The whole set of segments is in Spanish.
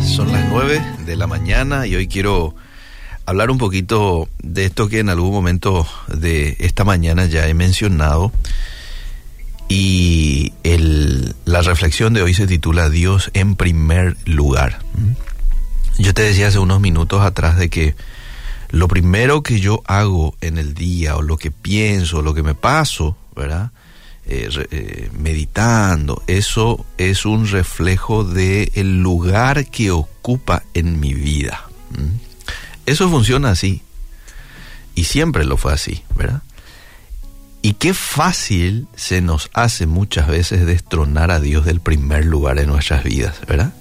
Son las 9 de la mañana y hoy quiero hablar un poquito de esto que en algún momento de esta mañana ya he mencionado. Y el, la reflexión de hoy se titula Dios en primer lugar. Yo te decía hace unos minutos atrás de que lo primero que yo hago en el día o lo que pienso, lo que me paso, ¿verdad? Eh, eh, meditando, eso es un reflejo del el lugar que ocupa en mi vida. Eso funciona así. Y siempre lo fue así, ¿verdad? Y qué fácil se nos hace muchas veces destronar a Dios del primer lugar en nuestras vidas, ¿verdad?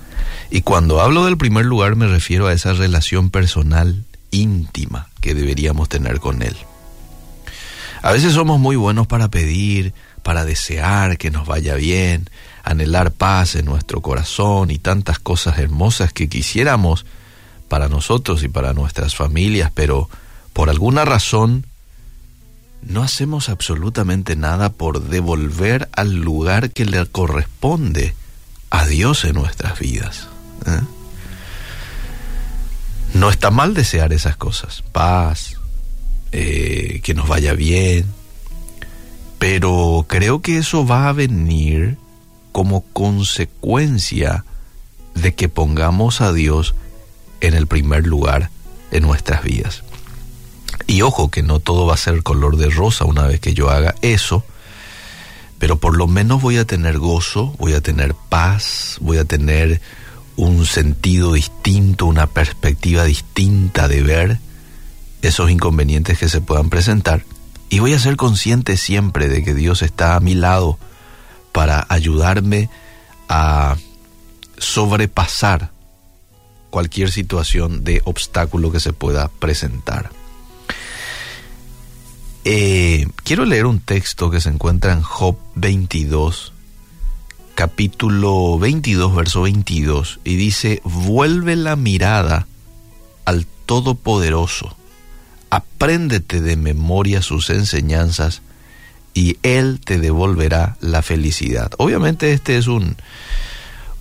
Y cuando hablo del primer lugar me refiero a esa relación personal íntima que deberíamos tener con Él. A veces somos muy buenos para pedir, para desear que nos vaya bien, anhelar paz en nuestro corazón y tantas cosas hermosas que quisiéramos para nosotros y para nuestras familias, pero por alguna razón no hacemos absolutamente nada por devolver al lugar que le corresponde a Dios en nuestras vidas. ¿eh? No está mal desear esas cosas, paz, eh, que nos vaya bien, pero creo que eso va a venir como consecuencia de que pongamos a Dios en el primer lugar en nuestras vidas. Y ojo que no todo va a ser color de rosa una vez que yo haga eso, pero por lo menos voy a tener gozo, voy a tener paz, voy a tener un sentido distinto, una perspectiva distinta de ver esos inconvenientes que se puedan presentar y voy a ser consciente siempre de que Dios está a mi lado para ayudarme a sobrepasar cualquier situación de obstáculo que se pueda presentar. Eh, quiero leer un texto que se encuentra en Job 22, capítulo 22, verso 22, y dice, vuelve la mirada al Todopoderoso apréndete de memoria sus enseñanzas y Él te devolverá la felicidad. Obviamente este es un,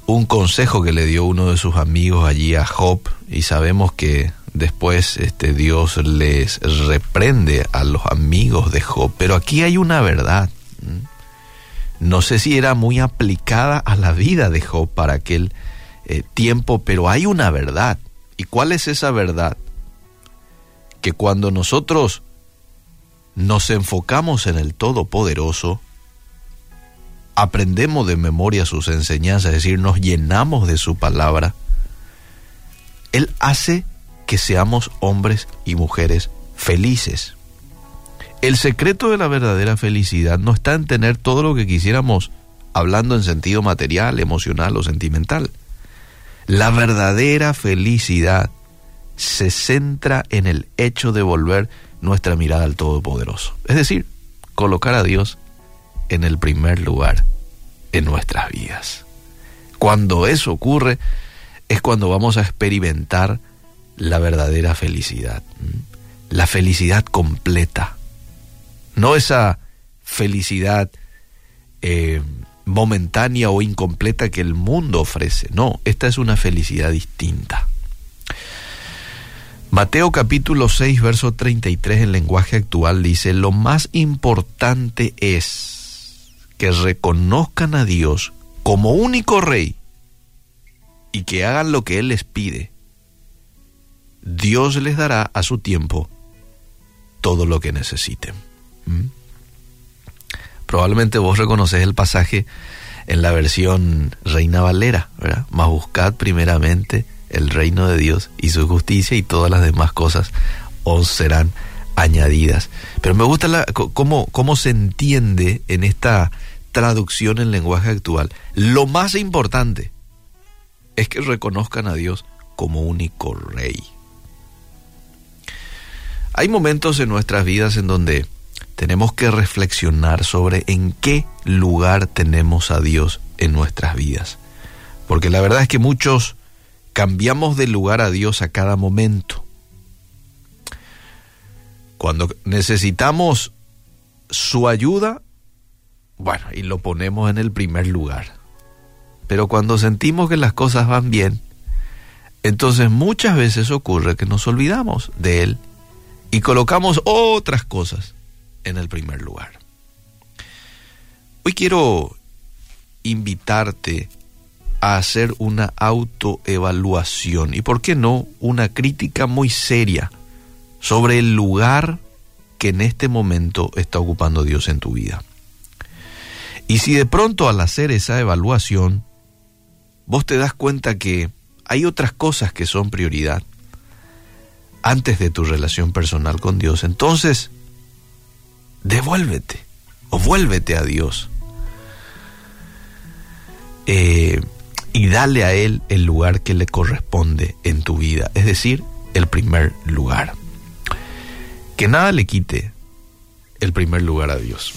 un consejo que le dio uno de sus amigos allí a Job y sabemos que después este Dios les reprende a los amigos de Job, pero aquí hay una verdad. No sé si era muy aplicada a la vida de Job para aquel eh, tiempo, pero hay una verdad. ¿Y cuál es esa verdad? Que cuando nosotros nos enfocamos en el Todopoderoso, aprendemos de memoria sus enseñanzas, es decir, nos llenamos de su palabra, Él hace que seamos hombres y mujeres felices. El secreto de la verdadera felicidad no está en tener todo lo que quisiéramos hablando en sentido material, emocional o sentimental. La verdadera felicidad se centra en el hecho de volver nuestra mirada al Todopoderoso. Es decir, colocar a Dios en el primer lugar en nuestras vidas. Cuando eso ocurre, es cuando vamos a experimentar la verdadera felicidad. La felicidad completa. No esa felicidad eh, momentánea o incompleta que el mundo ofrece. No, esta es una felicidad distinta. Mateo capítulo 6, verso 33 en lenguaje actual dice, lo más importante es que reconozcan a Dios como único rey y que hagan lo que Él les pide. Dios les dará a su tiempo todo lo que necesiten. ¿Mm? Probablemente vos reconoces el pasaje en la versión Reina Valera, ¿verdad? Mas buscad primeramente el reino de Dios y su justicia y todas las demás cosas os serán añadidas. Pero me gusta la, cómo, cómo se entiende en esta traducción en lenguaje actual. Lo más importante es que reconozcan a Dios como único rey. Hay momentos en nuestras vidas en donde tenemos que reflexionar sobre en qué lugar tenemos a Dios en nuestras vidas. Porque la verdad es que muchos cambiamos de lugar a Dios a cada momento. Cuando necesitamos su ayuda, bueno, y lo ponemos en el primer lugar. Pero cuando sentimos que las cosas van bien, entonces muchas veces ocurre que nos olvidamos de Él y colocamos otras cosas en el primer lugar. Hoy quiero invitarte a hacer una autoevaluación y, ¿por qué no?, una crítica muy seria sobre el lugar que en este momento está ocupando Dios en tu vida. Y si de pronto al hacer esa evaluación, vos te das cuenta que hay otras cosas que son prioridad antes de tu relación personal con Dios, entonces devuélvete o vuélvete a Dios. Eh, dale a Él el lugar que le corresponde en tu vida, es decir, el primer lugar. Que nada le quite el primer lugar a Dios.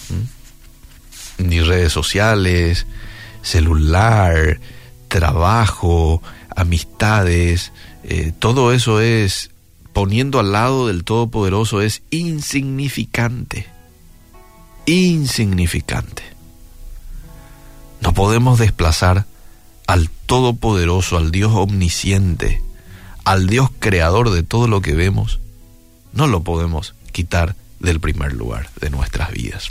Ni redes sociales, celular, trabajo, amistades, eh, todo eso es, poniendo al lado del Todopoderoso, es insignificante. Insignificante. No podemos desplazar al Todopoderoso, al Dios omnisciente, al Dios creador de todo lo que vemos, no lo podemos quitar del primer lugar de nuestras vidas.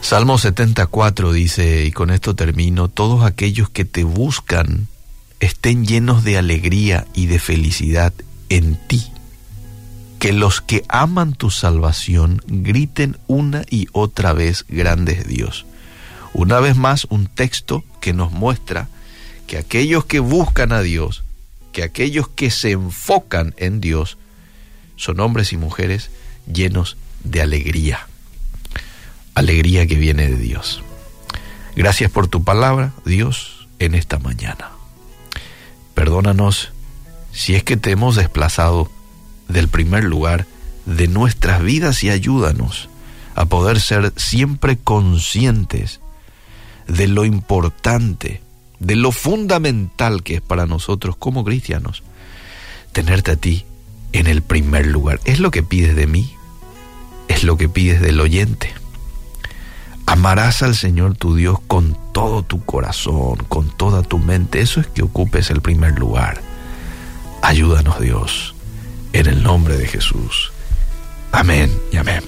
Salmo 74 dice, y con esto termino, todos aquellos que te buscan estén llenos de alegría y de felicidad en ti. Que los que aman tu salvación griten una y otra vez, grande es Dios. Una vez más, un texto que nos muestra que aquellos que buscan a Dios, que aquellos que se enfocan en Dios, son hombres y mujeres llenos de alegría alegría que viene de Dios. Gracias por tu palabra, Dios, en esta mañana. Perdónanos si es que te hemos desplazado del primer lugar de nuestras vidas y ayúdanos a poder ser siempre conscientes de lo importante, de lo fundamental que es para nosotros como cristianos, tenerte a ti en el primer lugar. Es lo que pides de mí, es lo que pides del oyente. Amarás al Señor tu Dios con todo tu corazón, con toda tu mente. Eso es que ocupes el primer lugar. Ayúdanos Dios, en el nombre de Jesús. Amén y amén.